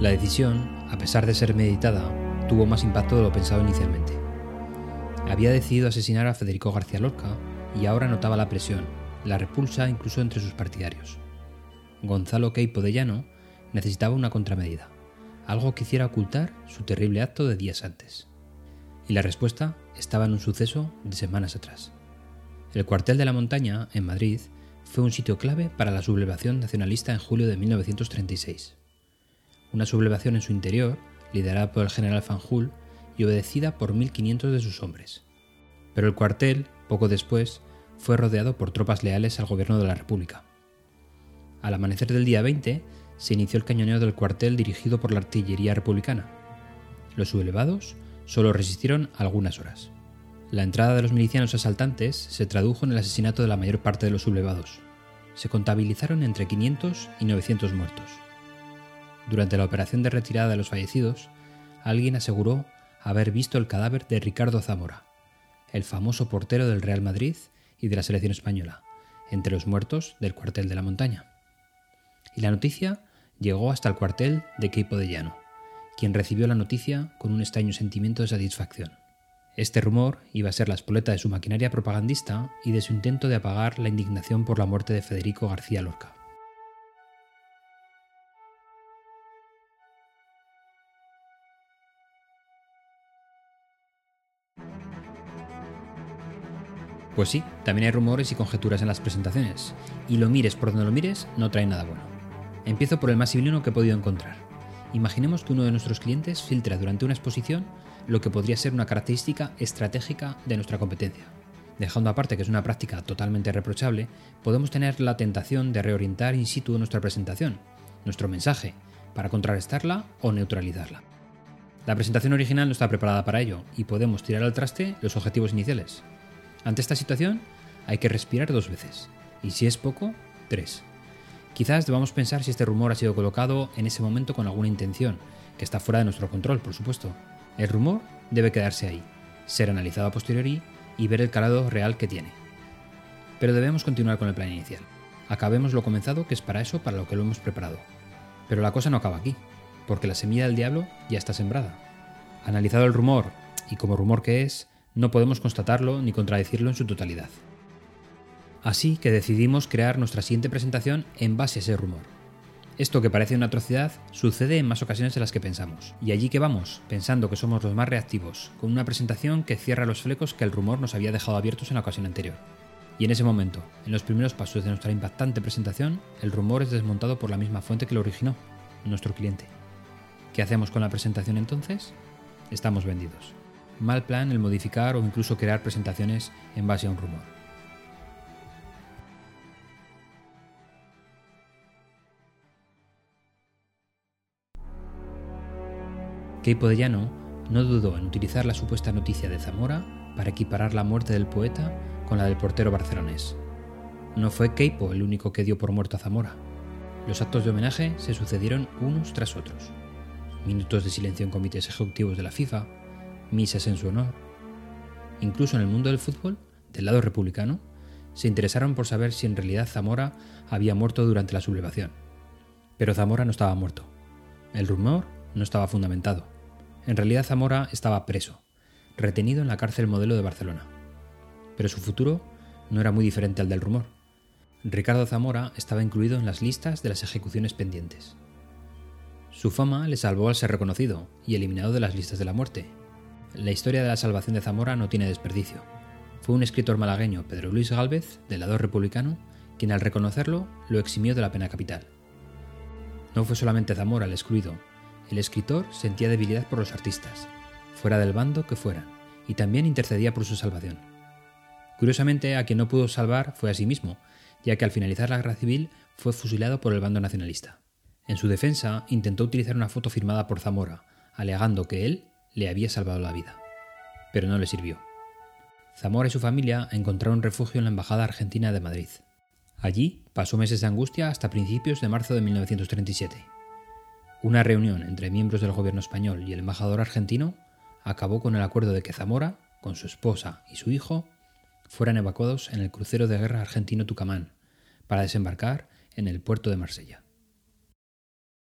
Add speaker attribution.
Speaker 1: La decisión, a pesar de ser meditada, tuvo más impacto de lo pensado inicialmente. Había decidido asesinar a Federico García Lorca y ahora notaba la presión, la repulsa incluso entre sus partidarios. Gonzalo Queipo de Llano necesitaba una contramedida, algo que hiciera ocultar su terrible acto de días antes. Y la respuesta estaba en un suceso de semanas atrás. El cuartel de la montaña, en Madrid, fue un sitio clave para la sublevación nacionalista en julio de 1936 una sublevación en su interior, liderada por el general Fanjul y obedecida por 1.500 de sus hombres. Pero el cuartel, poco después, fue rodeado por tropas leales al gobierno de la República. Al amanecer del día 20, se inició el cañoneo del cuartel dirigido por la artillería republicana. Los sublevados solo resistieron algunas horas. La entrada de los milicianos asaltantes se tradujo en el asesinato de la mayor parte de los sublevados. Se contabilizaron entre 500 y 900 muertos. Durante la operación de retirada de los fallecidos, alguien aseguró haber visto el cadáver de Ricardo Zamora, el famoso portero del Real Madrid y de la selección española, entre los muertos del cuartel de la montaña. Y la noticia llegó hasta el cuartel de Queipo de Llano, quien recibió la noticia con un extraño sentimiento de satisfacción. Este rumor iba a ser la espoleta de su maquinaria propagandista y de su intento de apagar la indignación por la muerte de Federico García Lorca. Pues sí, también hay rumores y conjeturas en las presentaciones, y lo mires por donde lo mires, no trae nada bueno. Empiezo por el más civilino que he podido encontrar. Imaginemos que uno de nuestros clientes filtra durante una exposición lo que podría ser una característica estratégica de nuestra competencia. Dejando aparte que es una práctica totalmente reprochable, podemos tener la tentación de reorientar in situ nuestra presentación, nuestro mensaje, para contrarrestarla o neutralizarla. La presentación original no está preparada para ello y podemos tirar al traste los objetivos iniciales, ante esta situación hay que respirar dos veces, y si es poco, tres. Quizás debamos pensar si este rumor ha sido colocado en ese momento con alguna intención, que está fuera de nuestro control, por supuesto. El rumor debe quedarse ahí, ser analizado a posteriori y ver el calado real que tiene. Pero debemos continuar con el plan inicial. Acabemos lo comenzado, que es para eso para lo que lo hemos preparado. Pero la cosa no acaba aquí, porque la semilla del diablo ya está sembrada. Analizado el rumor, y como rumor que es, no podemos constatarlo ni contradecirlo en su totalidad. Así que decidimos crear nuestra siguiente presentación en base a ese rumor. Esto que parece una atrocidad sucede en más ocasiones de las que pensamos, y allí que vamos, pensando que somos los más reactivos, con una presentación que cierra los flecos que el rumor nos había dejado abiertos en la ocasión anterior. Y en ese momento, en los primeros pasos de nuestra impactante presentación, el rumor es desmontado por la misma fuente que lo originó, nuestro cliente. ¿Qué hacemos con la presentación entonces? Estamos vendidos mal plan el modificar o incluso crear presentaciones en base a un rumor. Keipo de Llano no dudó en utilizar la supuesta noticia de Zamora para equiparar la muerte del poeta con la del portero barcelonés. No fue Keipo el único que dio por muerto a Zamora. Los actos de homenaje se sucedieron unos tras otros. Minutos de silencio en comités ejecutivos de la FIFA, misas en su honor. Incluso en el mundo del fútbol, del lado republicano, se interesaron por saber si en realidad Zamora había muerto durante la sublevación. Pero Zamora no estaba muerto. El rumor no estaba fundamentado. En realidad Zamora estaba preso, retenido en la cárcel modelo de Barcelona. Pero su futuro no era muy diferente al del rumor. Ricardo Zamora estaba incluido en las listas de las ejecuciones pendientes. Su fama le salvó al ser reconocido y eliminado de las listas de la muerte, la historia de la salvación de Zamora no tiene desperdicio. Fue un escritor malagueño, Pedro Luis Gálvez, del republicano, quien al reconocerlo lo eximió de la pena capital. No fue solamente Zamora el excluido, el escritor sentía debilidad por los artistas, fuera del bando que fueran, y también intercedía por su salvación. Curiosamente, a quien no pudo salvar fue a sí mismo, ya que al finalizar la guerra civil fue fusilado por el bando nacionalista. En su defensa, intentó utilizar una foto firmada por Zamora, alegando que él le había salvado la vida. Pero no le sirvió. Zamora y su familia encontraron refugio en la Embajada Argentina de Madrid. Allí pasó meses de angustia hasta principios de marzo de 1937. Una reunión entre miembros del gobierno español y el embajador argentino acabó con el acuerdo de que Zamora, con su esposa y su hijo, fueran evacuados en el crucero de guerra argentino Tucumán para desembarcar en el puerto de Marsella.